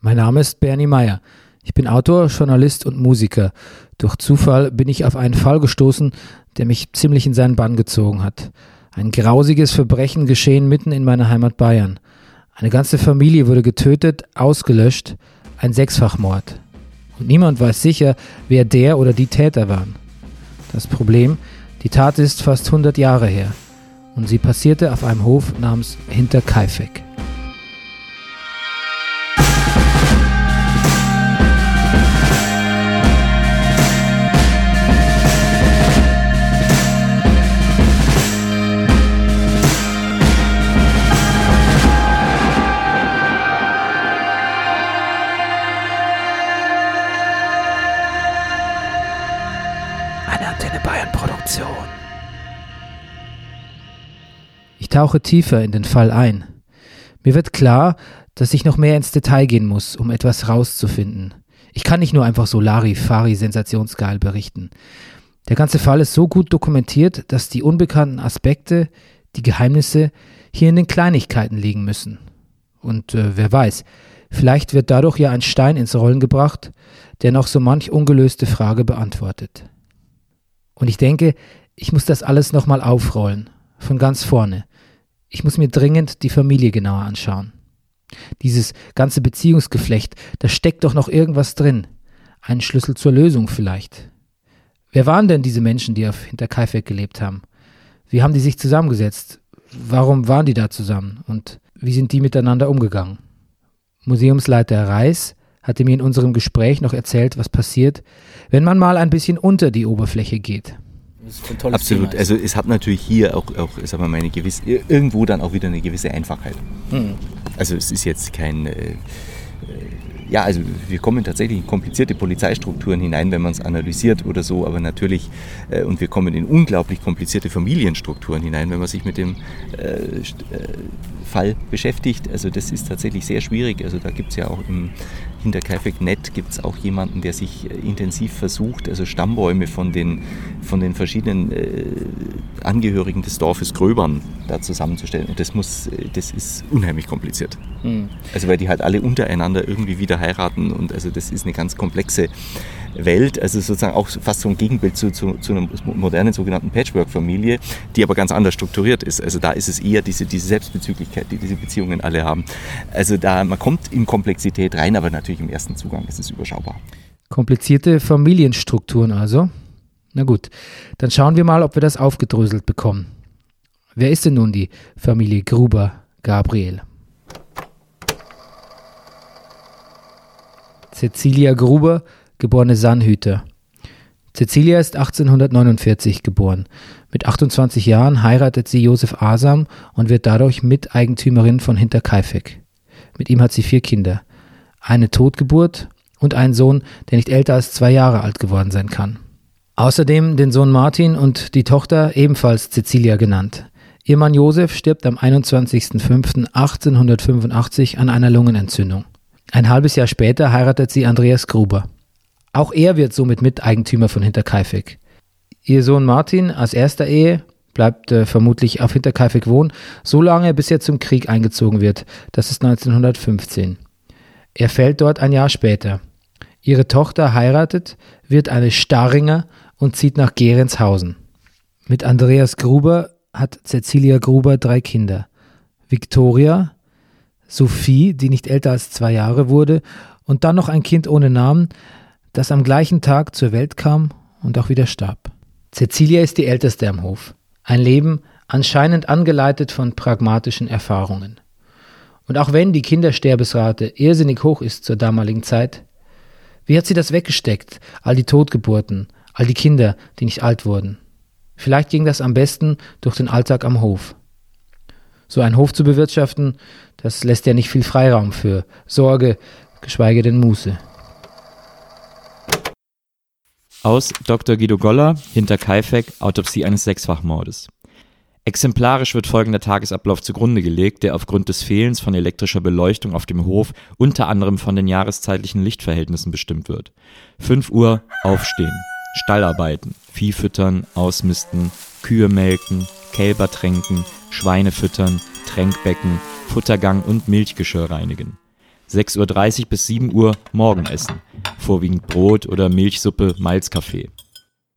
Mein Name ist Bernie Meyer. Ich bin Autor, Journalist und Musiker. Durch Zufall bin ich auf einen Fall gestoßen, der mich ziemlich in seinen Bann gezogen hat. Ein grausiges Verbrechen geschehen mitten in meiner Heimat Bayern. Eine ganze Familie wurde getötet, ausgelöscht, ein Sechsfachmord. Und niemand weiß sicher, wer der oder die Täter waren. Das Problem, die Tat ist fast 100 Jahre her und sie passierte auf einem Hof namens Hinterkaifeck. Tauche tiefer in den Fall ein. Mir wird klar, dass ich noch mehr ins Detail gehen muss, um etwas rauszufinden. Ich kann nicht nur einfach so Larifari sensationsgeil berichten. Der ganze Fall ist so gut dokumentiert, dass die unbekannten Aspekte, die Geheimnisse hier in den Kleinigkeiten liegen müssen. Und äh, wer weiß, vielleicht wird dadurch ja ein Stein ins Rollen gebracht, der noch so manch ungelöste Frage beantwortet. Und ich denke, ich muss das alles nochmal aufrollen, von ganz vorne, ich muss mir dringend die Familie genauer anschauen. Dieses ganze Beziehungsgeflecht, da steckt doch noch irgendwas drin. Ein Schlüssel zur Lösung vielleicht. Wer waren denn diese Menschen, die auf Hinterkaifeck gelebt haben? Wie haben die sich zusammengesetzt? Warum waren die da zusammen? Und wie sind die miteinander umgegangen? Museumsleiter Reis hatte mir in unserem Gespräch noch erzählt, was passiert, wenn man mal ein bisschen unter die Oberfläche geht. Absolut. Thema. Also es hat natürlich hier auch, auch sagen wir mal, eine gewisse, irgendwo dann auch wieder eine gewisse Einfachheit. Hm. Also es ist jetzt kein, äh, äh, ja, also wir kommen tatsächlich in komplizierte Polizeistrukturen hinein, wenn man es analysiert oder so, aber natürlich, äh, und wir kommen in unglaublich komplizierte Familienstrukturen hinein, wenn man sich mit dem äh, äh Fall beschäftigt. Also das ist tatsächlich sehr schwierig. Also da gibt es ja auch im hinter Kaifek.net gibt es auch jemanden, der sich äh, intensiv versucht, also Stammbäume von den, von den verschiedenen äh, Angehörigen des Dorfes Gröbern da zusammenzustellen. Und das muss, äh, das ist unheimlich kompliziert. Mhm. Also weil die halt alle untereinander irgendwie wieder heiraten und also das ist eine ganz komplexe Welt, also sozusagen auch fast so ein Gegenbild zu, zu, zu einer modernen sogenannten Patchwork-Familie, die aber ganz anders strukturiert ist. Also da ist es eher diese, diese Selbstbezüglichkeit, die diese Beziehungen alle haben. Also da, man kommt in Komplexität rein, aber natürlich im ersten Zugang ist es überschaubar. Komplizierte Familienstrukturen also. Na gut, dann schauen wir mal, ob wir das aufgedröselt bekommen. Wer ist denn nun die Familie Gruber Gabriel? Cecilia Gruber geborene Sannhüter. Cecilia ist 1849 geboren. Mit 28 Jahren heiratet sie Josef Asam und wird dadurch Miteigentümerin von Hinterkaifeck. Mit ihm hat sie vier Kinder. Eine Totgeburt und einen Sohn, der nicht älter als zwei Jahre alt geworden sein kann. Außerdem den Sohn Martin und die Tochter ebenfalls Cecilia genannt. Ihr Mann Josef stirbt am 21.05.1885 an einer Lungenentzündung. Ein halbes Jahr später heiratet sie Andreas Gruber. Auch er wird somit Miteigentümer von Hinterkaifeck. Ihr Sohn Martin aus erster Ehe bleibt äh, vermutlich auf Hinterkaifeck wohnen, so lange bis er zum Krieg eingezogen wird. Das ist 1915. Er fällt dort ein Jahr später. Ihre Tochter heiratet, wird eine Starringer und zieht nach Gerenshausen. Mit Andreas Gruber hat Cecilia Gruber drei Kinder. Victoria, Sophie, die nicht älter als zwei Jahre wurde, und dann noch ein Kind ohne Namen, das am gleichen Tag zur Welt kam und auch wieder starb. Cecilia ist die älteste am Hof. Ein Leben anscheinend angeleitet von pragmatischen Erfahrungen. Und auch wenn die Kindersterbesrate irrsinnig hoch ist zur damaligen Zeit, wie hat sie das weggesteckt, all die Totgeburten, all die Kinder, die nicht alt wurden? Vielleicht ging das am besten durch den Alltag am Hof. So ein Hof zu bewirtschaften, das lässt ja nicht viel Freiraum für Sorge, geschweige denn Muße. Aus Dr. Guido Goller, hinter Kaifek, Autopsie eines Sechsfachmordes. Exemplarisch wird folgender Tagesablauf zugrunde gelegt, der aufgrund des Fehlens von elektrischer Beleuchtung auf dem Hof unter anderem von den jahreszeitlichen Lichtverhältnissen bestimmt wird. 5 Uhr aufstehen, Stallarbeiten, Vieh füttern, ausmisten, Kühe melken, Kälber tränken, Schweine füttern, Tränkbecken, Futtergang und Milchgeschirr reinigen. 6.30 Uhr bis 7 Uhr Morgenessen, vorwiegend Brot oder Milchsuppe, Malzkaffee.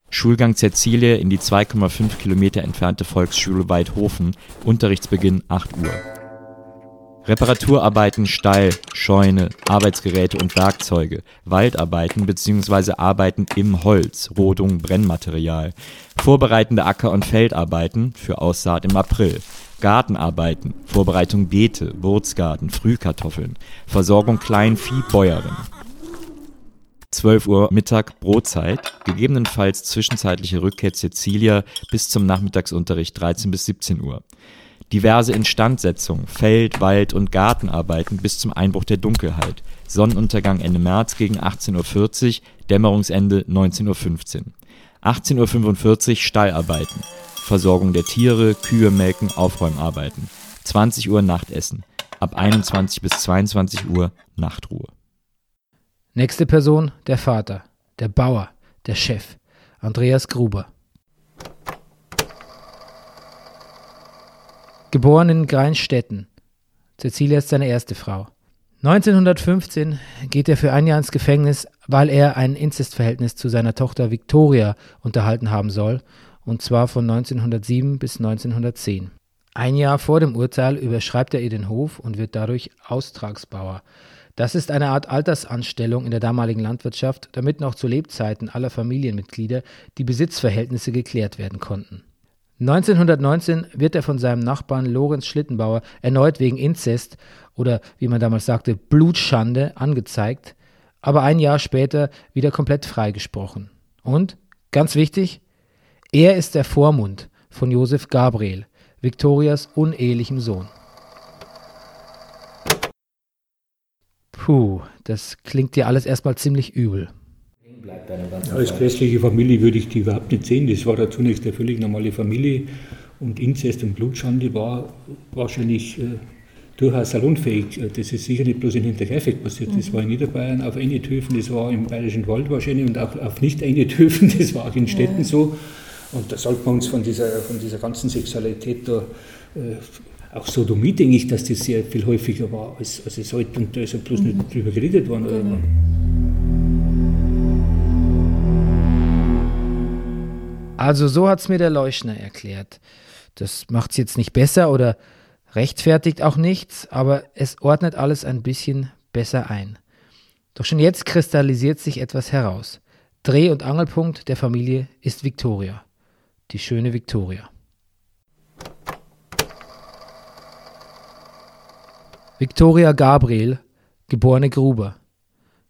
Schulgang Cäcilie in die 2,5 Kilometer entfernte Volksschule Weidhofen, Unterrichtsbeginn 8 Uhr. Reparaturarbeiten Stall, Scheune, Arbeitsgeräte und Werkzeuge, Waldarbeiten bzw. Arbeiten im Holz, Rodung, Brennmaterial, vorbereitende Acker- und Feldarbeiten für Aussaat im April, Gartenarbeiten, Vorbereitung Beete, Wurzgarten, Frühkartoffeln, Versorgung Kleinvieh, Bäuerin. 12 Uhr Mittag Brotzeit, gegebenenfalls zwischenzeitliche Rückkehr Cecilia bis zum Nachmittagsunterricht 13 bis 17 Uhr. Diverse Instandsetzung, Feld-, Wald- und Gartenarbeiten bis zum Einbruch der Dunkelheit. Sonnenuntergang Ende März gegen 18.40 Uhr, Dämmerungsende 19.15 Uhr. 18.45 Uhr Stallarbeiten. Versorgung der Tiere, Kühe melken, Aufräumarbeiten. 20 Uhr Nachtessen. Ab 21 bis 22 Uhr Nachtruhe. Nächste Person, der Vater, der Bauer, der Chef, Andreas Gruber. Geboren in Greinstetten. Cecilia ist seine erste Frau. 1915 geht er für ein Jahr ins Gefängnis, weil er ein Inzestverhältnis zu seiner Tochter Victoria unterhalten haben soll und zwar von 1907 bis 1910. Ein Jahr vor dem Urteil überschreibt er ihr den Hof und wird dadurch Austragsbauer. Das ist eine Art Altersanstellung in der damaligen Landwirtschaft, damit noch zu Lebzeiten aller Familienmitglieder die Besitzverhältnisse geklärt werden konnten. 1919 wird er von seinem Nachbarn Lorenz Schlittenbauer erneut wegen Inzest oder wie man damals sagte Blutschande angezeigt, aber ein Jahr später wieder komplett freigesprochen. Und, ganz wichtig, er ist der Vormund von Josef Gabriel, Viktorias unehelichem Sohn. Puh, das klingt dir alles erstmal ziemlich übel. Als christliche Familie würde ich die überhaupt nicht sehen. Das war da zunächst eine völlig normale Familie und Inzest und Blutschande war wahrscheinlich äh, durchaus salonfähig. Äh, das ist sicher nicht bloß in Hinterkaifeck passiert. Das war in Niederbayern auf Einethöfen, das war im Bayerischen Wald wahrscheinlich und auch auf Nicht-Einethöfen, das war auch in Städten ja. so. Und da sollte man uns von dieser, von dieser ganzen Sexualität da, äh, auch Sodomie, denke ich, dass das sehr viel häufiger war, als, als es heute und da ist ja bloß mhm. nicht drüber geredet worden. Genau. Also so hat es mir der Leuschner erklärt. Das macht es jetzt nicht besser oder rechtfertigt auch nichts, aber es ordnet alles ein bisschen besser ein. Doch schon jetzt kristallisiert sich etwas heraus. Dreh- und Angelpunkt der Familie ist Victoria die schöne Victoria. Victoria Gabriel, geborene Gruber,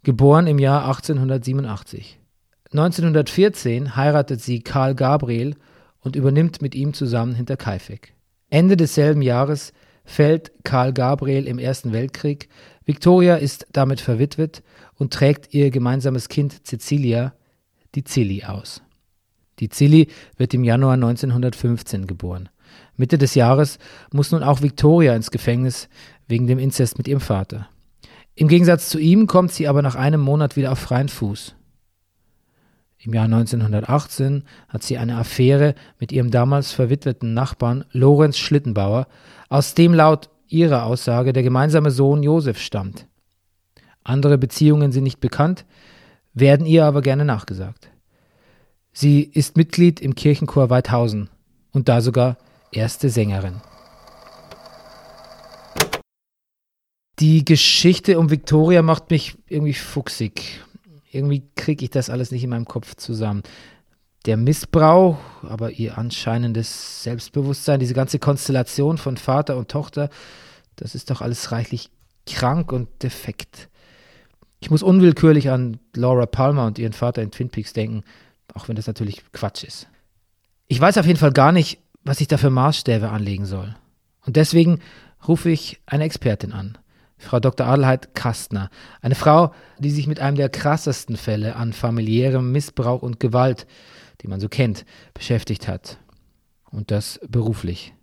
geboren im Jahr 1887. 1914 heiratet sie Karl Gabriel und übernimmt mit ihm zusammen Hinterkaifeck. Ende desselben Jahres fällt Karl Gabriel im Ersten Weltkrieg. Victoria ist damit verwitwet und trägt ihr gemeinsames Kind Cecilia, die Zilli, aus. Die Zilli wird im Januar 1915 geboren. Mitte des Jahres muss nun auch Victoria ins Gefängnis wegen dem Inzest mit ihrem Vater. Im Gegensatz zu ihm kommt sie aber nach einem Monat wieder auf freien Fuß. Im Jahr 1918 hat sie eine Affäre mit ihrem damals verwitweten Nachbarn Lorenz Schlittenbauer, aus dem laut ihrer Aussage der gemeinsame Sohn Josef stammt. Andere Beziehungen sind nicht bekannt, werden ihr aber gerne nachgesagt. Sie ist Mitglied im Kirchenchor Weidhausen und da sogar erste Sängerin. Die Geschichte um Victoria macht mich irgendwie fuchsig. Irgendwie kriege ich das alles nicht in meinem Kopf zusammen. Der Missbrauch, aber ihr anscheinendes Selbstbewusstsein, diese ganze Konstellation von Vater und Tochter, das ist doch alles reichlich krank und defekt. Ich muss unwillkürlich an Laura Palmer und ihren Vater in Twin Peaks denken. Auch wenn das natürlich Quatsch ist. Ich weiß auf jeden Fall gar nicht, was ich da für Maßstäbe anlegen soll. Und deswegen rufe ich eine Expertin an. Frau Dr. Adelheid Kastner. Eine Frau, die sich mit einem der krassesten Fälle an familiärem Missbrauch und Gewalt, die man so kennt, beschäftigt hat. Und das beruflich.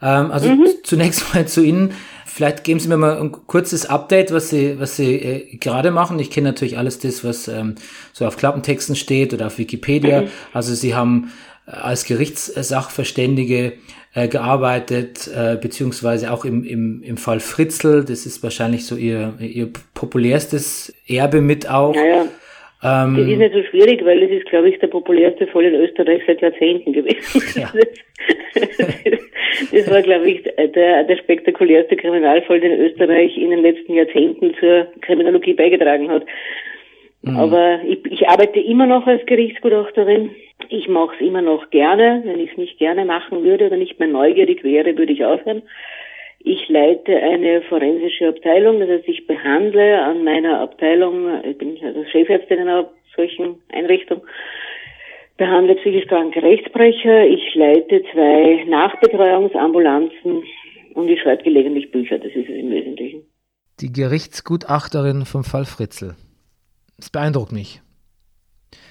Ähm, also mhm. zunächst mal zu Ihnen. Vielleicht geben Sie mir mal ein kurzes Update, was Sie, was Sie äh, gerade machen. Ich kenne natürlich alles das, was ähm, so auf Klappentexten steht oder auf Wikipedia. Mhm. Also Sie haben äh, als Gerichtssachverständige äh, gearbeitet, äh, beziehungsweise auch im, im, im Fall Fritzl. Das ist wahrscheinlich so ihr, ihr populärstes Erbe mit auch. Naja. Ähm, das ist nicht so schwierig, weil es ist, glaube ich, der populärste Fall in Österreich seit Jahrzehnten gewesen. Ja. das war, glaube ich, der, der spektakulärste Kriminalfall, den Österreich in den letzten Jahrzehnten zur Kriminologie beigetragen hat. Mhm. Aber ich, ich arbeite immer noch als Gerichtsgutachterin. Ich mache es immer noch gerne. Wenn ich es nicht gerne machen würde oder nicht mehr neugierig wäre, würde ich aufhören. Ich leite eine forensische Abteilung, das heißt, ich behandle an meiner Abteilung, ich bin also Chefärztin in einer solchen Einrichtung, behandle psychisch kranke Rechtsbrecher, ich leite zwei Nachbetreuungsambulanzen und ich schreibe gelegentlich Bücher, das ist es im Wesentlichen. Die Gerichtsgutachterin vom Fall Fritzl. Es beeindruckt mich.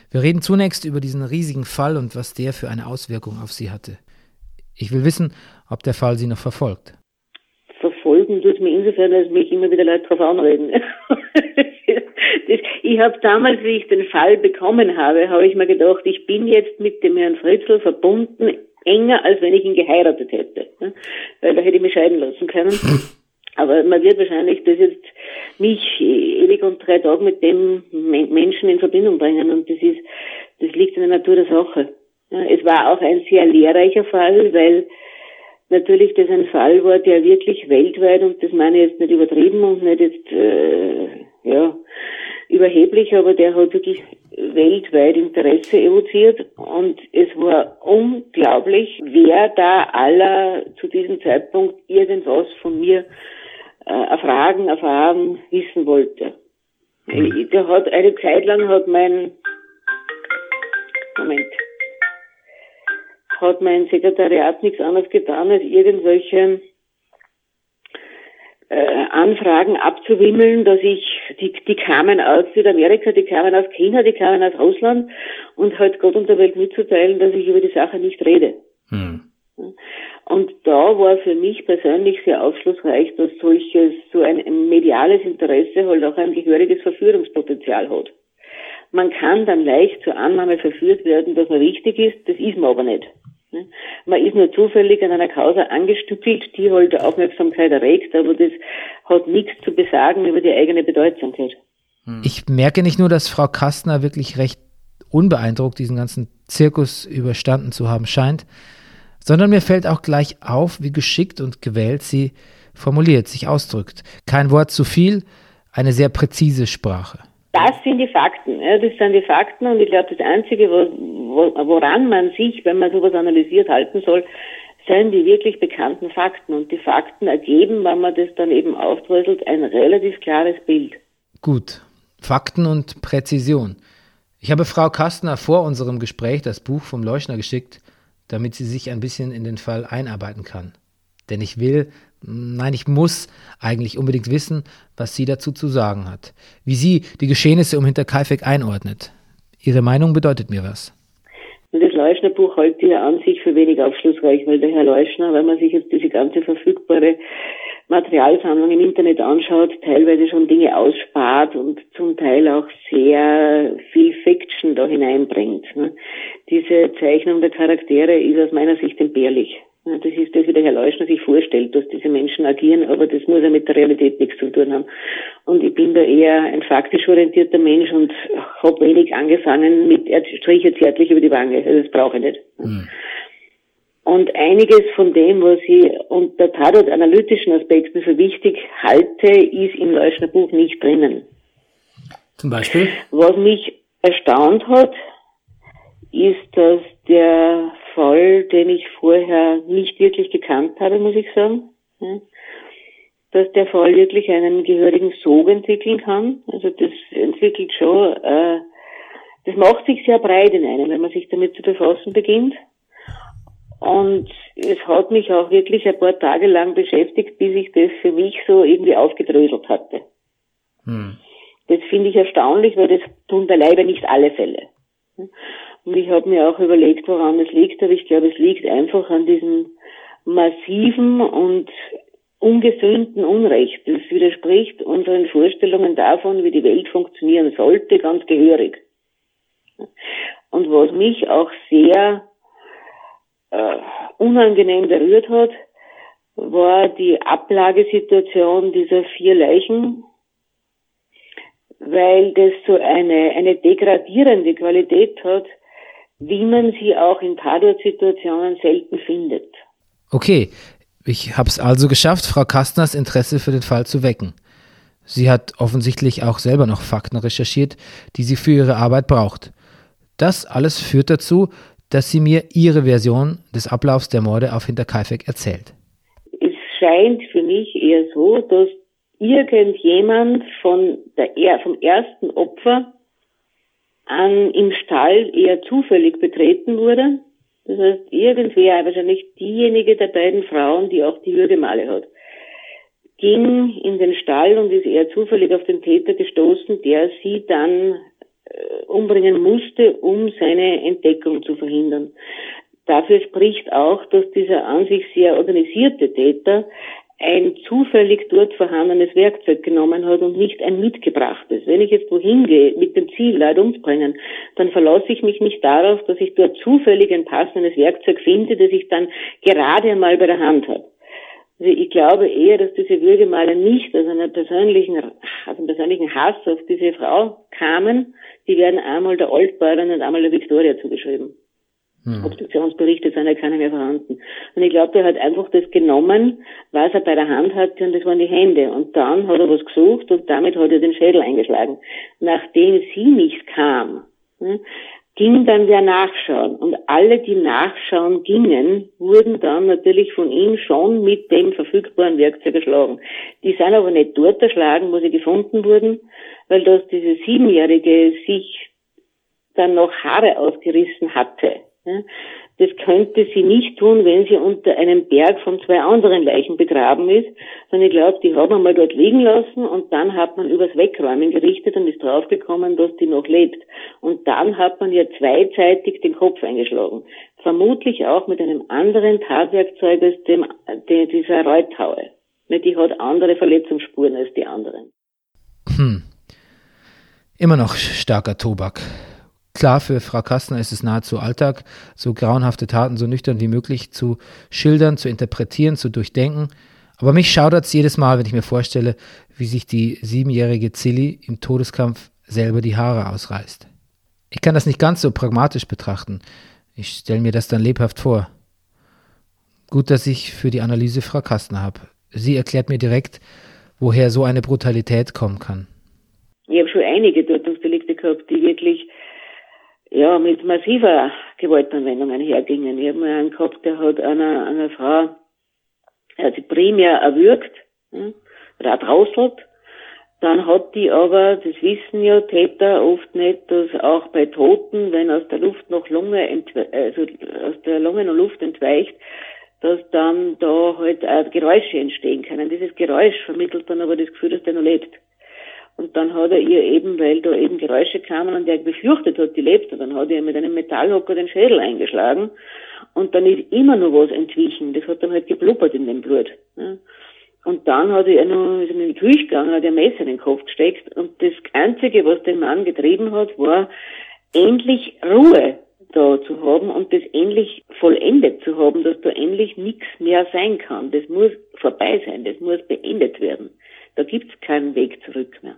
Wir reden zunächst über diesen riesigen Fall und was der für eine Auswirkung auf Sie hatte. Ich will wissen, ob der Fall Sie noch verfolgt. Verfolgen tut mir insofern, dass mich immer wieder Leute darauf anreden. ich habe damals, wie ich den Fall bekommen habe, habe ich mir gedacht, ich bin jetzt mit dem Herrn Fritzl verbunden, enger, als wenn ich ihn geheiratet hätte. Weil da hätte ich mich scheiden lassen können. Aber man wird wahrscheinlich das jetzt mich ewig und drei Tage mit dem Menschen in Verbindung bringen und das ist, das liegt in der Natur der Sache. Es war auch ein sehr lehrreicher Fall, weil natürlich das ein Fall war, der wirklich weltweit, und das meine ich jetzt nicht übertrieben und nicht jetzt, äh, ja, überheblich, aber der hat wirklich weltweit Interesse evoziert und es war unglaublich, wer da aller zu diesem Zeitpunkt irgendwas von mir äh, erfragen, erfahren, wissen wollte. Mhm. Der hat eine Zeit lang hat mein Moment hat mein Sekretariat nichts anderes getan, als irgendwelche äh, Anfragen abzuwimmeln, dass ich, die, die kamen aus Südamerika, die kamen aus China, die kamen aus Russland und halt Gott und der Welt mitzuteilen, dass ich über die Sache nicht rede. Hm. Und da war für mich persönlich sehr aufschlussreich, dass solches, so ein mediales Interesse halt auch ein gehöriges Verführungspotenzial hat. Man kann dann leicht zur Annahme verführt werden, dass man richtig ist, das ist man aber nicht. Man ist nur zufällig an einer Causa angestückelt, die halt Aufmerksamkeit erregt, aber das hat nichts zu besagen über die eigene Bedeutsamkeit. Ich merke nicht nur, dass Frau Kastner wirklich recht unbeeindruckt diesen ganzen Zirkus überstanden zu haben scheint, sondern mir fällt auch gleich auf, wie geschickt und gewählt sie formuliert, sich ausdrückt. Kein Wort zu viel, eine sehr präzise Sprache. Das sind die Fakten. Ja, das sind die Fakten und ich glaube, das Einzige, woran man sich, wenn man sowas analysiert, halten soll, sind die wirklich bekannten Fakten. Und die Fakten ergeben, wenn man das dann eben aufdröselt, ein relativ klares Bild. Gut. Fakten und Präzision. Ich habe Frau Kastner vor unserem Gespräch das Buch vom Leuchner geschickt damit sie sich ein bisschen in den Fall einarbeiten kann. Denn ich will, nein, ich muss eigentlich unbedingt wissen, was sie dazu zu sagen hat. Wie sie die Geschehnisse um Hinterkaifeck einordnet. Ihre Meinung bedeutet mir was. Das Leuschner-Buch halte ich an sich für wenig aufschlussreich, weil der Herr Leuschner, wenn man sich jetzt diese ganze verfügbare Materialsammlung im Internet anschaut, teilweise schon Dinge ausspart und zum Teil auch sehr viel Fiction da hineinbringt. Ne? Diese Zeichnung der Charaktere ist aus meiner Sicht entbehrlich. Das ist das, wie der Herr Leuschner sich vorstellt, dass diese Menschen agieren, aber das muss ja mit der Realität nichts zu tun haben. Und ich bin da eher ein faktisch orientierter Mensch und habe wenig angefangen mit, er striche zärtlich über die Wange. Also das brauche ich nicht. Mhm. Und einiges von dem, was ich unter Tatort-analytischen Aspekten für wichtig halte, ist im Leuschner Buch nicht drinnen. Zum Beispiel? Was mich erstaunt hat, ist, dass der Fall, den ich vorher nicht wirklich gekannt habe, muss ich sagen, dass der Fall wirklich einen gehörigen Sog entwickeln kann. Also das entwickelt schon, äh, das macht sich sehr breit in einem, wenn man sich damit zu befassen beginnt. Und es hat mich auch wirklich ein paar Tage lang beschäftigt, bis ich das für mich so irgendwie aufgedröselt hatte. Hm. Das finde ich erstaunlich, weil das tun beileibe nicht alle Fälle. Und ich habe mir auch überlegt, woran es liegt, aber ich glaube, es liegt einfach an diesem massiven und ungesünden Unrecht. Das widerspricht unseren Vorstellungen davon, wie die Welt funktionieren sollte, ganz gehörig. Und was mich auch sehr äh, unangenehm berührt hat, war die Ablagesituation dieser vier Leichen, weil das so eine, eine degradierende Qualität hat, wie man sie auch in Tatortsituationen selten findet. Okay, ich habe es also geschafft, Frau Kastners Interesse für den Fall zu wecken. Sie hat offensichtlich auch selber noch Fakten recherchiert, die sie für ihre Arbeit braucht. Das alles führt dazu, dass sie mir ihre Version des Ablaufs der Morde auf Hinterkaifeck erzählt. Es scheint für mich eher so, dass irgendjemand von der, vom ersten Opfer an, im Stall eher zufällig betreten wurde. Das heißt, irgendwer, wahrscheinlich diejenige der beiden Frauen, die auch die Würgemale hat, ging in den Stall und ist eher zufällig auf den Täter gestoßen, der sie dann umbringen musste, um seine Entdeckung zu verhindern. Dafür spricht auch, dass dieser an sich sehr organisierte Täter ein zufällig dort vorhandenes Werkzeug genommen hat und nicht ein mitgebrachtes. Wenn ich jetzt wohin gehe mit dem Ziel, Leute umzubringen, dann verlasse ich mich nicht darauf, dass ich dort zufällig ein passendes Werkzeug finde, das ich dann gerade einmal bei der Hand habe. Also ich glaube eher, dass diese Würgemaler nicht aus einer persönlichen, aus einem persönlichen Hass auf diese Frau kamen. Die werden einmal der Altbäuerin und einmal der Victoria zugeschrieben. Hm. Obduktionsberichte sind ja keine mehr vorhanden. Und ich glaube, er hat einfach das genommen, was er bei der Hand hatte, und das waren die Hände. Und dann hat er was gesucht und damit hat er den Schädel eingeschlagen. Nachdem sie nicht kam, hm, ging dann wer nachschauen. Und alle, die nachschauen gingen, wurden dann natürlich von ihm schon mit dem verfügbaren Werkzeug erschlagen. Die sind aber nicht dort erschlagen, wo sie gefunden wurden, weil das diese Siebenjährige sich dann noch Haare ausgerissen hatte. Das könnte sie nicht tun, wenn sie unter einem Berg von zwei anderen Leichen begraben ist, sondern ich glaube, die haben wir dort liegen lassen und dann hat man übers Wegräumen gerichtet und ist draufgekommen, dass die noch lebt. Und dann hat man ihr zweizeitig den Kopf eingeschlagen. Vermutlich auch mit einem anderen Tatwerkzeug als dem, dieser Reuthaue. Die hat andere Verletzungsspuren als die anderen. Hm. Immer noch starker Tobak. Klar, für Frau Kastner ist es nahezu Alltag, so grauenhafte Taten so nüchtern wie möglich zu schildern, zu interpretieren, zu durchdenken. Aber mich schaudert es jedes Mal, wenn ich mir vorstelle, wie sich die siebenjährige Zilli im Todeskampf selber die Haare ausreißt. Ich kann das nicht ganz so pragmatisch betrachten. Ich stelle mir das dann lebhaft vor. Gut, dass ich für die Analyse Frau Kastner habe. Sie erklärt mir direkt, woher so eine Brutalität kommen kann. Ich habe schon einige Tötungsdelikte gehabt, die wirklich ja, mit massiver Gewaltanwendung einhergingen. Ich habe mal einen gehabt, der hat einer, einer Frau, er hat sie primär erwürgt, hm, draußelt. Dann hat die aber, das wissen ja Täter oft nicht, dass auch bei Toten, wenn aus der Luft noch Lunge, also aus der Lunge noch Luft entweicht, dass dann da halt auch Geräusche entstehen können. Dieses Geräusch vermittelt dann aber das Gefühl, dass der noch lebt. Und dann hat er ihr eben, weil da eben Geräusche kamen und er befürchtet hat, die lebt, dann hat er mit einem Metallhocker den Schädel eingeschlagen. Und dann ist immer noch was entwichen. Das hat dann halt geblubbert in dem Blut. Und dann hat er noch, ist in die Küche gegangen, hat er Messer in den Kopf gesteckt. Und das Einzige, was den Mann getrieben hat, war, endlich Ruhe da zu haben und das endlich vollendet zu haben, dass da endlich nichts mehr sein kann. Das muss vorbei sein, das muss beendet werden. Da gibt es keinen Weg zurück mehr.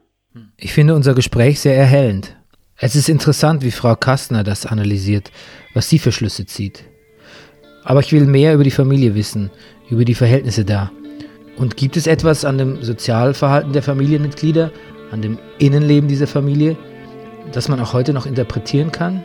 Ich finde unser Gespräch sehr erhellend. Es ist interessant, wie Frau Kastner das analysiert, was sie für Schlüsse zieht. Aber ich will mehr über die Familie wissen, über die Verhältnisse da. Und gibt es etwas an dem Sozialverhalten der Familienmitglieder, an dem Innenleben dieser Familie, das man auch heute noch interpretieren kann?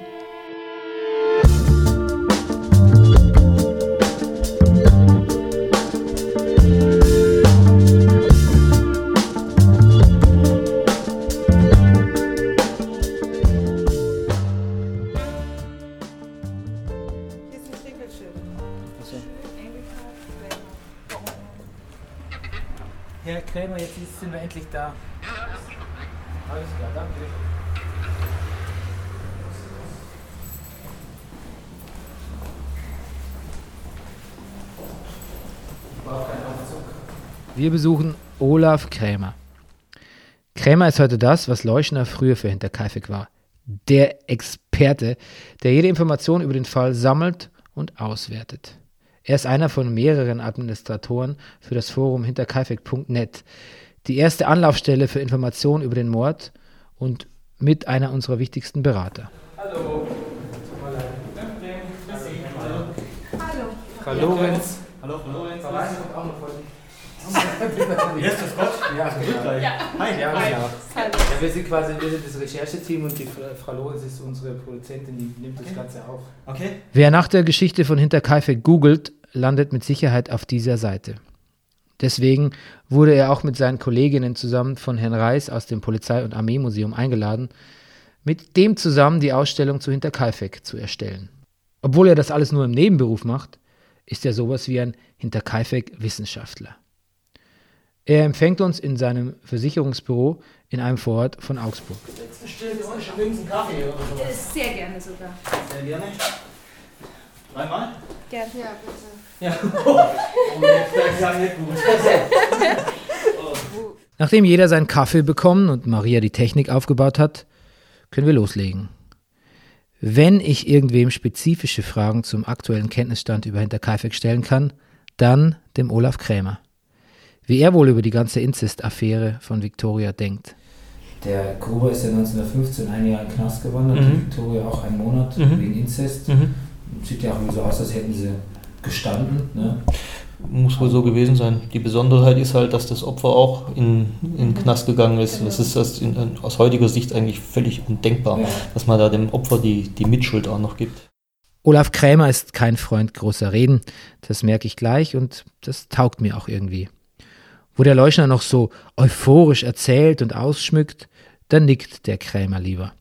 Wir besuchen Olaf Krämer. Krämer ist heute das, was Leuschner früher für Hinterkaifeck war. Der Experte, der jede Information über den Fall sammelt und auswertet. Er ist einer von mehreren Administratoren für das Forum hinterkaifeck.net, die erste Anlaufstelle für Informationen über den Mord und mit einer unserer wichtigsten Berater. Hallo. Hallo. Frau Lorenz. Hallo, Frau Lorenz. Frau Weiß kommt auch noch vor. Yes, das Gott. Ja, genau. Ja. Hi. Ja, Hi. genau. Ja, wir sind quasi wir sind das Rechercheteam und die Frau Lorenz ist unsere Produzentin, die nimmt das Ganze auf. Okay. Wer nach der Geschichte von Hinterkaifeck googelt, landet mit Sicherheit auf dieser Seite. Deswegen wurde er auch mit seinen Kolleginnen zusammen von Herrn Reis aus dem Polizei- und Armeemuseum eingeladen, mit dem zusammen die Ausstellung zu Hinterkaifeck zu erstellen. Obwohl er das alles nur im Nebenberuf macht, ist er sowas wie ein Hinterkaifeck-Wissenschaftler. Er empfängt uns in seinem Versicherungsbüro in einem Vorort von Augsburg. Sehr gerne sogar. Sehr gerne. Dreimal? Gerne. Ja, bitte. Ja. Oh, das ist nicht gut. Nachdem jeder seinen Kaffee bekommen und Maria die Technik aufgebaut hat, können wir loslegen. Wenn ich irgendwem spezifische Fragen zum aktuellen Kenntnisstand über Hinterkaifeck stellen kann, dann dem Olaf Krämer. Wie er wohl über die ganze Inzest-Affäre von Victoria denkt. Der Gruber ist ja 1915 ein Jahr in den Knast gewandert, Mhm. die Victoria auch einen Monat Mhm. wegen Inzest. Mhm. Sieht ja auch irgendwie so aus, als hätten sie gestanden. Ne? Muss wohl so gewesen sein. Die Besonderheit ist halt, dass das Opfer auch in, in den Knast gegangen ist. Das ist das in, aus heutiger Sicht eigentlich völlig undenkbar, Ja. dass man da dem Opfer die, die Mitschuld auch noch gibt. Olaf Krämer ist kein Freund großer Reden, das merke ich gleich und das taugt mir auch irgendwie. Wo der Leuschner noch so euphorisch erzählt und ausschmückt, dann nickt der Krämer lieber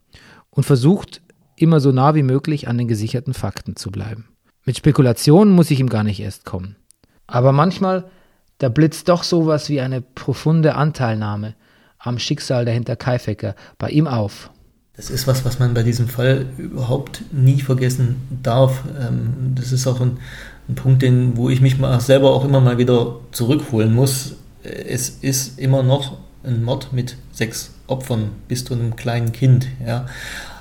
und versucht immer so nah wie möglich an den gesicherten Fakten zu bleiben. Mit Spekulationen muss ich ihm gar nicht erst kommen. Aber manchmal, da blitzt doch sowas wie eine profunde Anteilnahme am Schicksal der Hinterkaifecker bei ihm auf. Das ist was, was man bei diesem Fall überhaupt nie vergessen darf. Ähm, Das ist auch ein, ein Punkt, den, wo ich mich selber auch immer mal wieder zurückholen muss. Es ist immer noch ein Mord mit sechs Opfern bis zu einem kleinen Kind. Ja?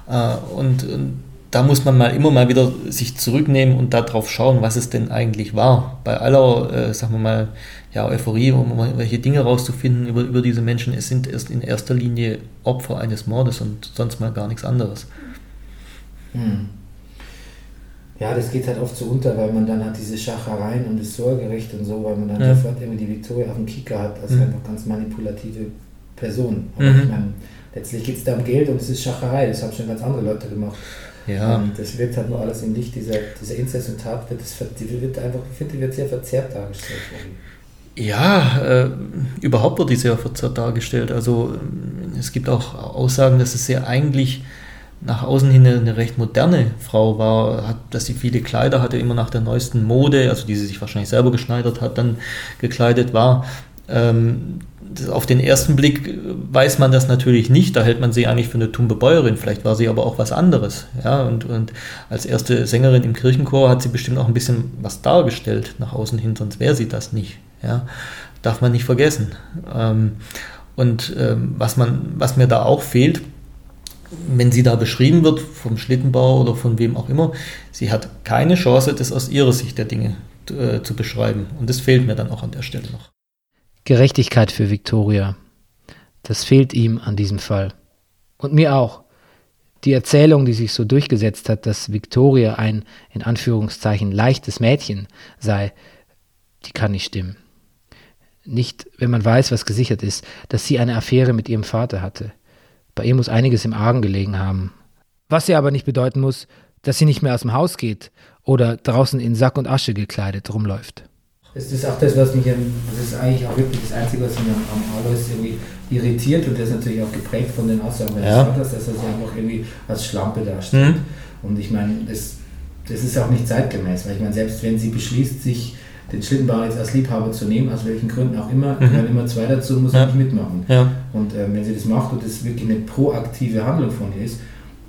Äh, Und, und da muss man mal immer mal wieder sich zurücknehmen und darauf schauen, was es denn eigentlich war. Bei aller, äh, sagen wir mal, ja, Euphorie, um welche Dinge rauszufinden über, über diese Menschen, es sind erst in erster Linie Opfer eines Mordes und sonst mal gar nichts anderes. Hm. Ja, das geht halt oft so unter, weil man dann hat diese Schachereien und das Sorgerecht und so, weil man dann Ja. sofort irgendwie die Victoria auf dem Kicker hat, als Mhm. einfach ganz manipulative Person. Aber Mhm. ich meine, letztlich geht es da um Geld und es ist Schacherei, das haben schon ganz andere Leute gemacht. Ja, Und das wirkt halt nur alles im Licht dieser, dieser Inzest und Tat, wird, das, wird einfach, ich finde, die wird sehr verzerrt dargestellt. irgendwie. Ja, äh, überhaupt wird die sehr verzerrt dargestellt. Also ähm, es gibt auch Aussagen, dass es sehr eigentlich nach außen hin eine, recht moderne Frau war, hat, dass sie viele Kleider hatte, immer nach der neuesten Mode, also die sie sich wahrscheinlich selber geschneidert hat, dann gekleidet war. Ähm, auf den ersten Blick äh, weiß man das natürlich nicht, da hält man sie eigentlich für eine tumbe Bäuerin, vielleicht war sie aber auch was anderes. Ja? Und, und als erste Sängerin im Kirchenchor hat sie bestimmt auch ein bisschen was dargestellt nach außen hin, sonst wäre sie das nicht. Ja? Darf man nicht vergessen. Ähm, und ähm, was, man, was mir da auch fehlt, wenn sie da beschrieben wird, vom Schlittenbau oder von wem auch immer, sie hat keine Chance, das aus ihrer Sicht der Dinge äh, zu beschreiben. Und das fehlt mir dann auch an der Stelle noch. Gerechtigkeit für Victoria. Das fehlt ihm an diesem Fall. Und mir auch. Die Erzählung, die sich so durchgesetzt hat, dass Victoria ein, in Anführungszeichen, leichtes Mädchen sei, die kann nicht stimmen. Nicht, wenn man weiß, was gesichert ist, dass sie eine Affäre mit ihrem Vater hatte. Bei ihr muss einiges im Argen gelegen haben. Was ja aber nicht bedeuten muss, dass sie nicht mehr aus dem Haus geht oder draußen in Sack und Asche gekleidet rumläuft. Das ist auch das, was mich, am- das ist eigentlich auch wirklich das Einzige, was mich am, am Alois irgendwie irritiert und das ist natürlich auch geprägt von den Aussagen meines Ja. Vaters, dass er sich einfach irgendwie als Schlampe darstellt. Mhm. Und ich meine, das, das ist auch nicht zeitgemäß, weil ich meine, selbst wenn sie beschließt, sich den Schlittenbauer jetzt als Liebhaber zu nehmen, aus welchen Gründen auch immer, Mhm. gehören immer zwei dazu muss Ja. nicht mitmachen. Ja. Und ähm, wenn sie das macht und das wirklich eine proaktive Handlung von ihr ist,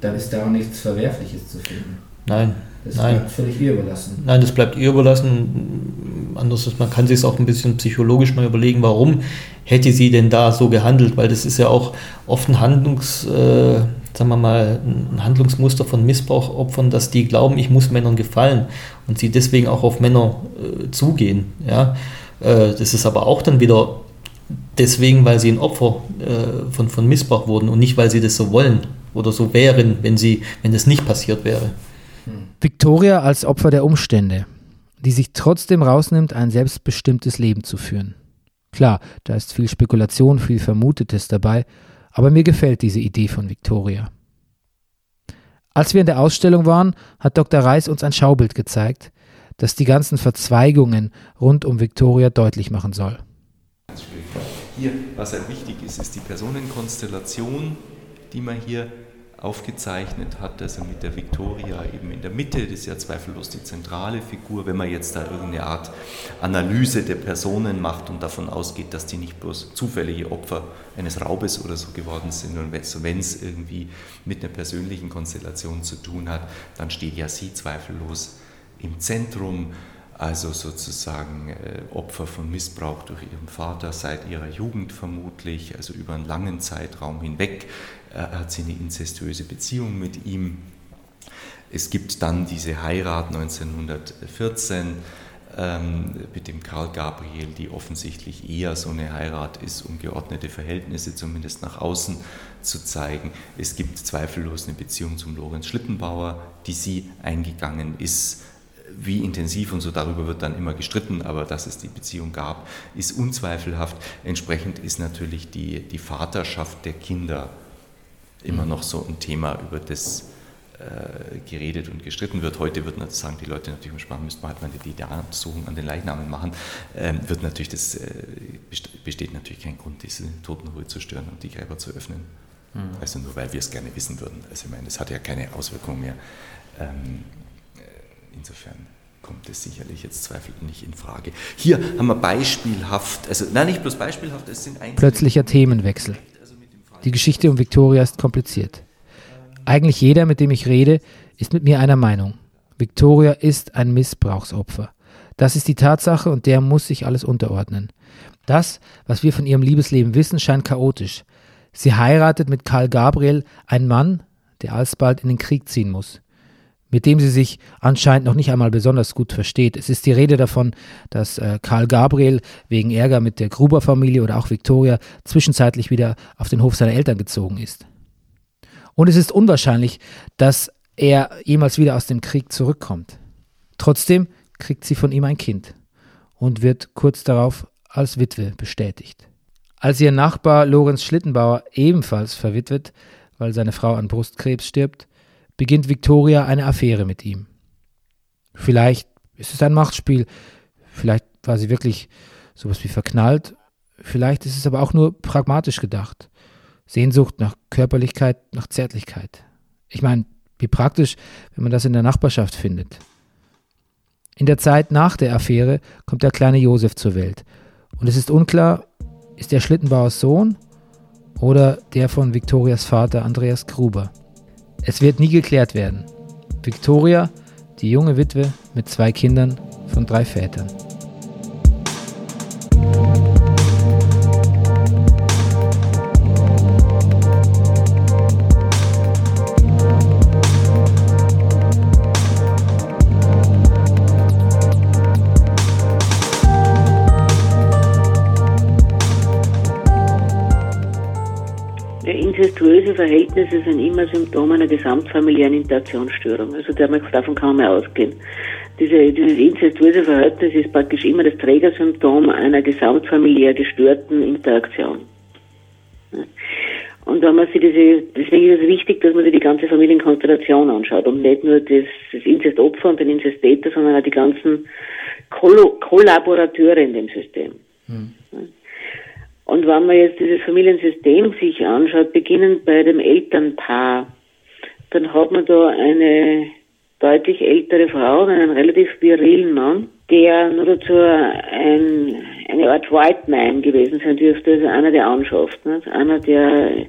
dann ist da auch nichts Verwerfliches zu finden. Nein, Das Nein. bleibt völlig ihr überlassen. Nein, das bleibt ihr überlassen. Anders ist, man kann sich es auch ein bisschen psychologisch mal überlegen, warum hätte sie denn da so gehandelt, weil das ist ja auch oft ein Handlungsgrund, äh, sagen wir mal, ein Handlungsmuster von Missbrauchopfern, dass die glauben, ich muss Männern gefallen und sie deswegen auch auf Männer äh, zugehen. Ja? Äh, das ist aber auch dann wieder deswegen, weil sie ein Opfer äh, von, von Missbrauch wurden und nicht, weil sie das so wollen oder so wären, wenn, sie, wenn das nicht passiert wäre. Victoria als Opfer der Umstände, die sich trotzdem rausnimmt, ein selbstbestimmtes Leben zu führen. Klar, da ist viel Spekulation, viel Vermutetes dabei, aber mir gefällt diese Idee von Victoria. Als wir in der Ausstellung waren, hat Dr. Reis uns ein Schaubild gezeigt, das die ganzen Verzweigungen rund um Victoria deutlich machen soll. Hier, was halt wichtig ist, ist die Personenkonstellation, die man hier aufgezeichnet hat, also mit der Victoria eben in der Mitte, das ist ja zweifellos die zentrale Figur, wenn man jetzt da irgendeine Art Analyse der Personen macht und davon ausgeht, dass die nicht bloß zufällige Opfer eines Raubes oder so geworden sind und wenn es irgendwie mit einer persönlichen Konstellation zu tun hat, dann steht ja sie zweifellos im Zentrum also sozusagen äh, Opfer von Missbrauch durch ihren Vater seit ihrer Jugend vermutlich, also über einen langen Zeitraum hinweg hat sie eine inzestuöse Beziehung mit ihm. Es gibt dann diese Heirat 1914 ähm, mit dem Karl Gabriel, die offensichtlich eher so eine Heirat ist, um geordnete Verhältnisse zumindest nach außen zu zeigen. Es gibt zweifellos eine Beziehung zum Lorenz Schlittenbauer, die sie eingegangen ist wie intensiv und so darüber wird dann immer gestritten, aber dass es die Beziehung gab, ist unzweifelhaft. Entsprechend ist natürlich die, die Vaterschaft der Kinder immer noch so ein Thema, über das äh, geredet und gestritten wird. Heute würden sagen die Leute natürlich umsprachen, müsste man halt mal die DNA-Untersuchung an den Leichnamen machen. Ähm, wird natürlich das, äh, besteht natürlich kein Grund, diese Totenruhe zu stören und die Gräber zu öffnen. Mhm. Also nur weil wir es gerne wissen würden. Also ich meine, das hat ja keine Auswirkung mehr. Ähm, Insofern kommt es sicherlich jetzt zweifelnd nicht in Frage. Hier haben wir beispielhaft, also nein, nicht bloß beispielhaft, es sind einzelne Plötzlicher Themenwechsel. Die Geschichte um Victoria ist kompliziert. Eigentlich jeder, mit dem ich rede, ist mit mir einer Meinung. Victoria ist ein Missbrauchsopfer. Das ist die Tatsache und der muss sich alles unterordnen. Das, was wir von ihrem Liebesleben wissen, scheint chaotisch. Sie heiratet mit Karl Gabriel, ein Mann, der alsbald in den Krieg ziehen muss mit dem sie sich anscheinend noch nicht einmal besonders gut versteht. Es ist die Rede davon, dass äh, Karl Gabriel wegen Ärger mit der Gruber-Familie oder auch Victoria zwischenzeitlich wieder auf den Hof seiner Eltern gezogen ist. Und es ist unwahrscheinlich, dass er jemals wieder aus dem Krieg zurückkommt. Trotzdem kriegt sie von ihm ein Kind und wird kurz darauf als Witwe bestätigt. Als ihr Nachbar Lorenz Schlittenbauer ebenfalls verwitwet, weil seine Frau an Brustkrebs stirbt, beginnt Victoria eine Affäre mit ihm. Vielleicht ist es ein Machtspiel, vielleicht war sie wirklich sowas wie verknallt, vielleicht ist es aber auch nur pragmatisch gedacht. Sehnsucht nach Körperlichkeit, nach Zärtlichkeit. Ich meine, wie praktisch, wenn man das in der Nachbarschaft findet. In der Zeit nach der Affäre kommt der kleine Josef zur Welt. Und es ist unklar, ist der Schlittenbauers Sohn oder der von Viktorias Vater Andreas Gruber. Es wird nie geklärt werden. Victoria, die junge Witwe mit zwei Kindern von drei Vätern. Inzestuöse Verhältnisse sind immer Symptom einer gesamtfamiliären Interaktionsstörung. Also davon kann man mal ausgehen. Diese, dieses inzestuöse Verhältnis ist praktisch immer das Trägersymptom einer gesamtfamiliär gestörten Interaktion. Und wenn man sich diese, deswegen ist es wichtig, dass man sich die ganze Familienkonstellation anschaut und nicht nur das, das Inzestopfer und den Inzesttäter, sondern auch die ganzen Kollaborateure in dem System. Mhm. Und wenn man jetzt dieses Familiensystem sich anschaut, beginnend bei dem Elternpaar, dann hat man da eine deutlich ältere Frau und einen relativ virilen Mann, der nur dazu ein, eine Art White Man gewesen sein dürfte, also einer, der anschafft, nicht? einer, der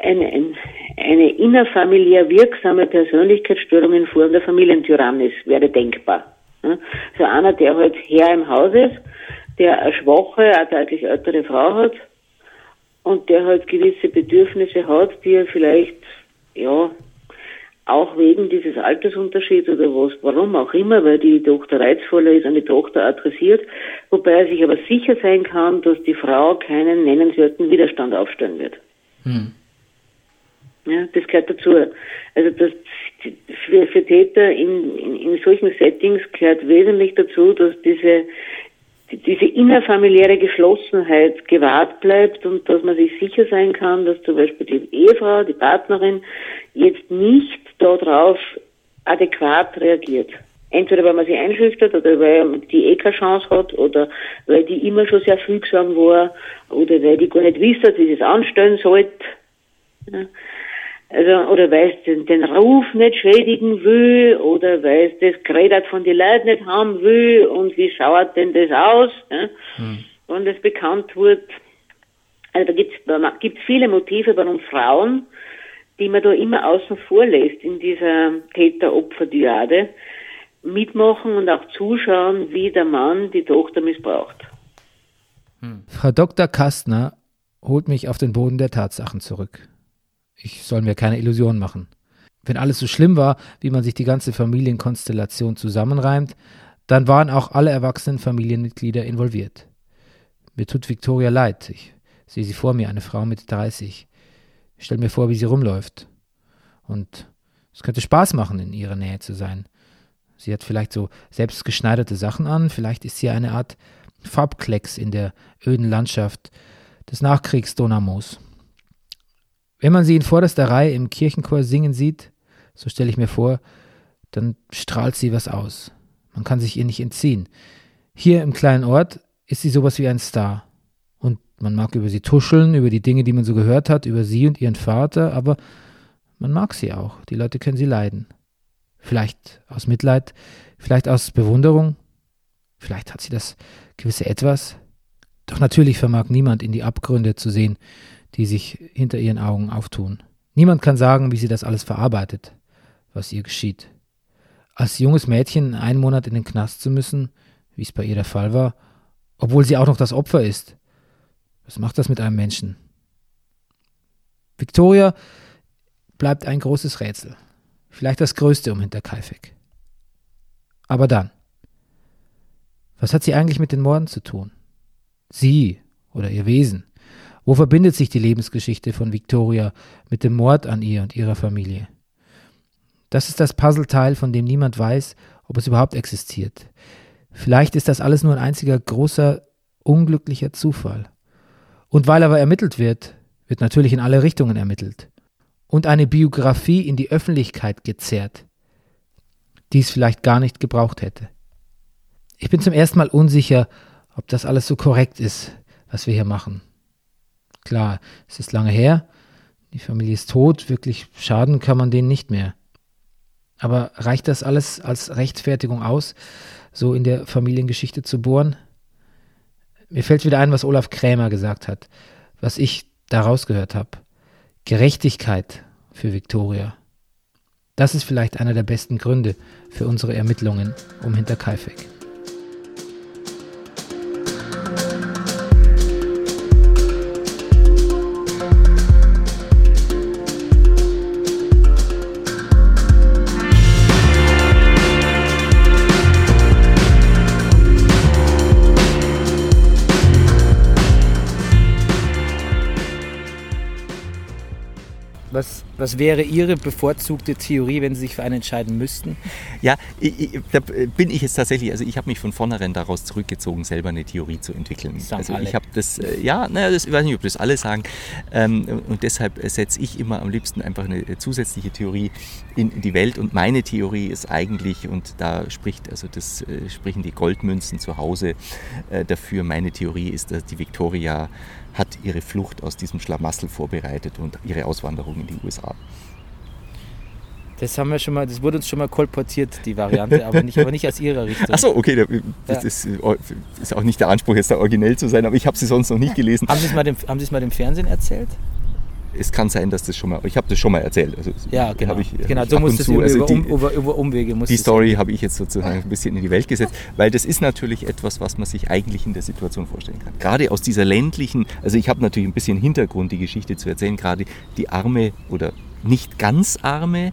eine, ein, eine innerfamiliär wirksame Persönlichkeitsstörung in Form der Familientyrannis wäre denkbar. Also einer, der halt Herr im Haus ist, der eine schwache, eine deutlich ältere Frau hat und der halt gewisse Bedürfnisse hat, die er vielleicht ja, auch wegen dieses Altersunterschieds oder was, warum auch immer, weil die Tochter reizvoller ist, eine Tochter adressiert, wobei er sich aber sicher sein kann, dass die Frau keinen nennenswerten Widerstand aufstellen wird. Hm. Ja, das gehört dazu. Also das, für, für Täter in, in, in solchen Settings gehört wesentlich dazu, dass diese diese innerfamiliäre Geschlossenheit gewahrt bleibt und dass man sich sicher sein kann, dass zum Beispiel die Ehefrau, die Partnerin jetzt nicht darauf adäquat reagiert. Entweder weil man sie einschüchtert oder weil die eh keine Chance hat oder weil die immer schon sehr fügsam war oder weil die gar nicht wissen, wie sie es anstellen sollte. Ja. Also, oder weil es den, den Ruf nicht schädigen will, oder weil es das Gerät von den Leuten nicht haben will, und wie schaut denn das aus, ja? Hm. wenn das bekannt wird. Also da gibt es viele Motive warum Frauen, die man da immer außen vor lässt in dieser Täter-Opfer-Dyade, mitmachen und auch zuschauen, wie der Mann die Tochter missbraucht. Hm. Frau Dr. Kastner holt mich auf den Boden der Tatsachen zurück. Ich soll mir keine Illusionen machen. Wenn alles so schlimm war, wie man sich die ganze Familienkonstellation zusammenreimt, dann waren auch alle erwachsenen Familienmitglieder involviert. Mir tut Victoria leid. Ich sehe sie vor mir, eine Frau mit 30. Ich stelle mir vor, wie sie rumläuft. Und es könnte Spaß machen, in ihrer Nähe zu sein. Sie hat vielleicht so selbstgeschneiderte Sachen an, vielleicht ist sie eine Art Farbklecks in der öden Landschaft des Nachkriegs Donamos. Wenn man sie in vorderster Reihe im Kirchenchor singen sieht, so stelle ich mir vor, dann strahlt sie was aus. Man kann sich ihr nicht entziehen. Hier im kleinen Ort ist sie sowas wie ein Star. Und man mag über sie tuscheln, über die Dinge, die man so gehört hat, über sie und ihren Vater, aber man mag sie auch. Die Leute können sie leiden. Vielleicht aus Mitleid, vielleicht aus Bewunderung, vielleicht hat sie das gewisse Etwas. Doch natürlich vermag niemand in die Abgründe zu sehen, die sich hinter ihren Augen auftun. Niemand kann sagen, wie sie das alles verarbeitet, was ihr geschieht. Als junges Mädchen einen Monat in den Knast zu müssen, wie es bei ihr der Fall war, obwohl sie auch noch das Opfer ist. Was macht das mit einem Menschen? Victoria bleibt ein großes Rätsel. Vielleicht das größte um Hinterkaifeck. Aber dann. Was hat sie eigentlich mit den Morden zu tun? Sie oder ihr Wesen? Wo verbindet sich die Lebensgeschichte von Victoria mit dem Mord an ihr und ihrer Familie? Das ist das Puzzleteil, von dem niemand weiß, ob es überhaupt existiert. Vielleicht ist das alles nur ein einziger großer, unglücklicher Zufall. Und weil aber ermittelt wird, wird natürlich in alle Richtungen ermittelt. Und eine Biografie in die Öffentlichkeit gezerrt, die es vielleicht gar nicht gebraucht hätte. Ich bin zum ersten Mal unsicher, ob das alles so korrekt ist, was wir hier machen. Klar, es ist lange her, die Familie ist tot, wirklich schaden kann man denen nicht mehr. Aber reicht das alles als Rechtfertigung aus, so in der Familiengeschichte zu bohren? Mir fällt wieder ein, was Olaf Krämer gesagt hat, was ich daraus gehört habe. Gerechtigkeit für Viktoria. Das ist vielleicht einer der besten Gründe für unsere Ermittlungen um Hinterkaifeck. Was, wäre Ihre bevorzugte Theorie, wenn Sie sich für eine entscheiden müssten? Ja, ich, ich, da bin ich jetzt tatsächlich, also ich habe mich von vornherein daraus zurückgezogen, selber eine Theorie zu entwickeln. Sagen also alle. ich habe das, äh, ja, naja, das, ich weiß nicht, ob das alle sagen. Ähm, und deshalb setze ich immer am liebsten einfach eine zusätzliche Theorie in, in die Welt. Und meine Theorie ist eigentlich, und da spricht, also das äh, sprechen die Goldmünzen zu Hause äh, dafür, meine Theorie ist, dass die Victoria hat ihre Flucht aus diesem Schlamassel vorbereitet und ihre Auswanderung in die USA. Das haben wir schon mal, das wurde uns schon mal kolportiert, die Variante, aber nicht, aber nicht aus ihrer Richtung. Achso, okay, das ist, ist, auch nicht der Anspruch, jetzt da originell zu sein, aber ich habe sie sonst noch nicht gelesen. Haben Sie es mal dem, haben Sie es mal dem Fernsehen erzählt? Es kann sein, dass das schon mal, ich habe das schon mal erzählt. Also, ja, genau. Ich, genau, so muss das über, also die, über, über, Umwege. die Story habe ich jetzt sozusagen ein bisschen in die Welt gesetzt, weil das ist natürlich etwas, was man sich eigentlich in der Situation vorstellen kann. Gerade aus dieser ländlichen, also ich habe natürlich ein bisschen Hintergrund, die Geschichte zu erzählen, gerade die arme oder nicht ganz arme,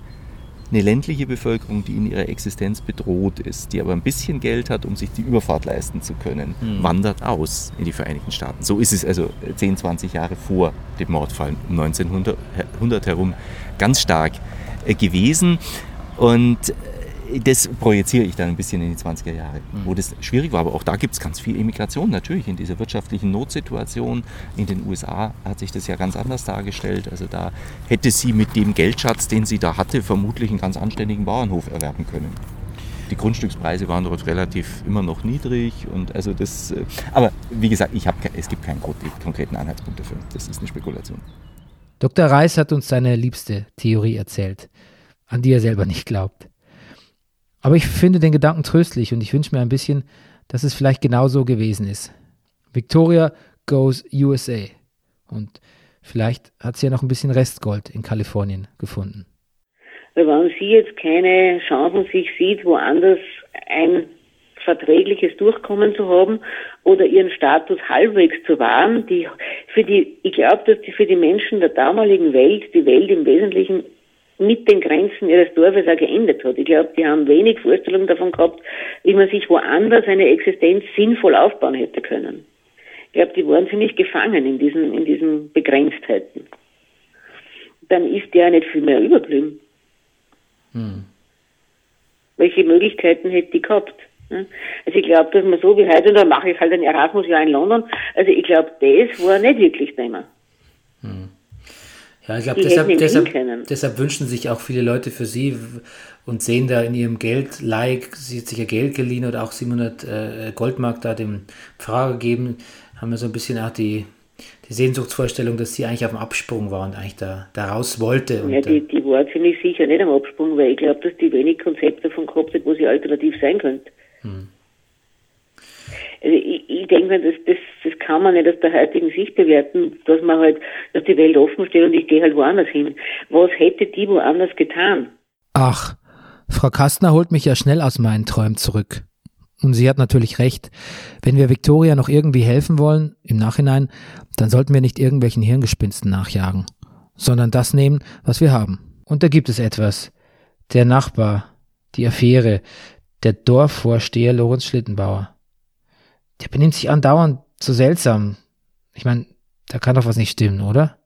eine ländliche Bevölkerung, die in ihrer Existenz bedroht ist, die aber ein bisschen Geld hat, um sich die Überfahrt leisten zu können, Hm. wandert aus in die Vereinigten Staaten. So ist es also 10, 20 Jahre vor dem Mordfall um 1900 100 herum ganz stark äh, gewesen. Und das projiziere ich dann ein bisschen in die 20er Jahre, wo das schwierig war. Aber auch da gibt es ganz viel Immigration natürlich in dieser wirtschaftlichen Notsituation. In den USA hat sich das ja ganz anders dargestellt. Also da hätte sie mit dem Geldschatz, den sie da hatte, vermutlich einen ganz anständigen Bauernhof erwerben können. Die Grundstückspreise waren dort relativ immer noch niedrig und also das. äh, Aber wie gesagt, ich habe, es gibt keinen konkreten Anhaltspunkt dafür. Das ist eine Spekulation. Dr. Reis hat uns seine liebste Theorie erzählt, an die er selber nicht glaubt. Aber ich finde den Gedanken tröstlich und ich wünsche mir ein bisschen, dass es vielleicht genauso gewesen ist. Victoria goes USA. Und vielleicht hat sie ja noch ein bisschen Restgold in Kalifornien gefunden. Weil wenn sie jetzt keine Chancen sich sieht, woanders ein verträgliches Durchkommen zu haben oder ihren Status halbwegs zu wahren, die für die, ich glaube, dass die für die Menschen der damaligen Welt die Welt im Wesentlichen mit den Grenzen ihres Dorfes auch geendet hat. Ich glaube, die haben wenig Vorstellung davon gehabt, wie man sich woanders eine Existenz sinnvoll aufbauen hätte können. Ich glaube, die waren ziemlich gefangen in diesen, in diesen Begrenztheiten. Dann ist ja nicht viel mehr übergeblieben. Hm. Welche Möglichkeiten hätte die gehabt? ne? Also ich glaube, dass man so wie heute, und dann mache ich halt ein Erasmus-Jahr in London, also ich glaube, das war nicht wirklich Thema. Ja, ich glaube, deshalb, ihn deshalb, deshalb wünschen sich auch viele Leute für sie und sehen da in ihrem Geld, like, sie hat sich ja Geld geliehen oder auch 700 äh, Goldmark da dem Pfarrer gegeben, haben wir so ein bisschen auch die, die Sehnsuchtsvorstellung, dass sie eigentlich auf dem Absprung war und eigentlich da, da raus wollte. Ja, die, die war ziemlich sicher nicht am Absprung, weil ich glaube, dass die wenig Konzepte davon gehabt hat, wo sie alternativ sein könnte. Also ich, ich denke mir, das, das, das kann man nicht aus der heutigen Sicht bewerten, dass man halt, dass die Welt offen steht und ich gehe halt woanders hin. Was hätte die woanders getan? Ach, Frau Kastner holt mich ja schnell aus meinen Träumen zurück. Und sie hat natürlich recht. Wenn wir Victoria noch irgendwie helfen wollen, im Nachhinein, dann sollten wir nicht irgendwelchen Hirngespinsten nachjagen, sondern das nehmen, was wir haben. Und da gibt es etwas. Der Nachbar, die Affäre, der Dorfvorsteher Lorenz Schlittenbauer. Der benimmt sich andauernd so seltsam. Ich meine, da kann doch was nicht stimmen, oder?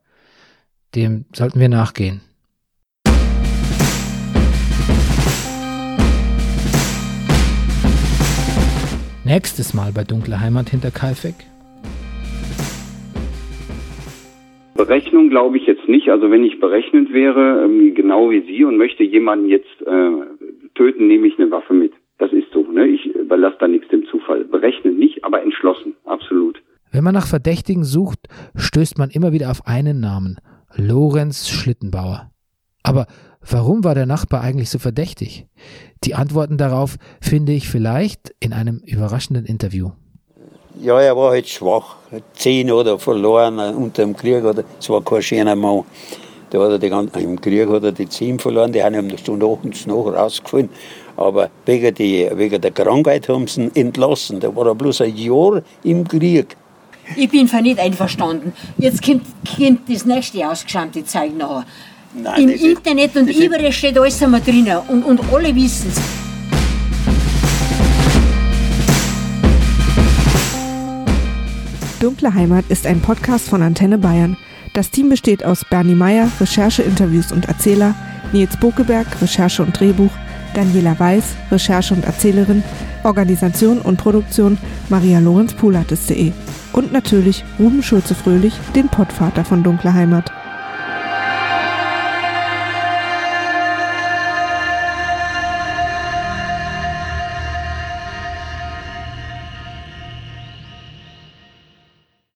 Dem sollten wir nachgehen. Nächstes Mal bei Dunkle Heimat hinter Kaifek. Berechnung glaube ich jetzt nicht. Also wenn ich berechnend wäre, ähm, genau wie Sie und möchte jemanden jetzt äh, töten, nehme ich eine Waffe mit. Das ist so. Ne? Ich überlasse da nichts dem Zufall. Berechnen nicht, aber entschlossen. Absolut. Wenn man nach Verdächtigen sucht, stößt man immer wieder auf einen Namen. Lorenz Schlittenbauer. Aber warum war der Nachbar eigentlich so verdächtig? Die Antworten darauf finde ich vielleicht in einem überraschenden Interview. Ja, er war halt schwach. Zehn oder verloren äh, unter dem Krieg. Oder, es war kein schöner Mann. Da hat er die ganzen, Im Krieg hat er die Zehn verloren, die haben ihm eine Stunde abends noch rausgefallen. Aber wegen, die, wegen der Krankheit haben sie ihn entlassen. Da war er bloß ein Jahr im Krieg. Ich bin für nicht einverstanden. Jetzt kommt, kommt das nächste ausgeschämte Zeug nachher. Nein, Im ist- Internet und überall steht alles einmal drinnen und, und alle wissen es. Dunkle Heimat ist ein Podcast von Antenne Bayern. Das Team besteht aus Bernie Meyer, Recherche, Interviews und Erzähler, Nils Bokeberg, Recherche und Drehbuch, Daniela Weiß, Recherche und Erzählerin, Organisation und Produktion Maria Lorenz Pulates.de und natürlich Ruben Schulze-Fröhlich, den Pottvater von Dunkle Heimat.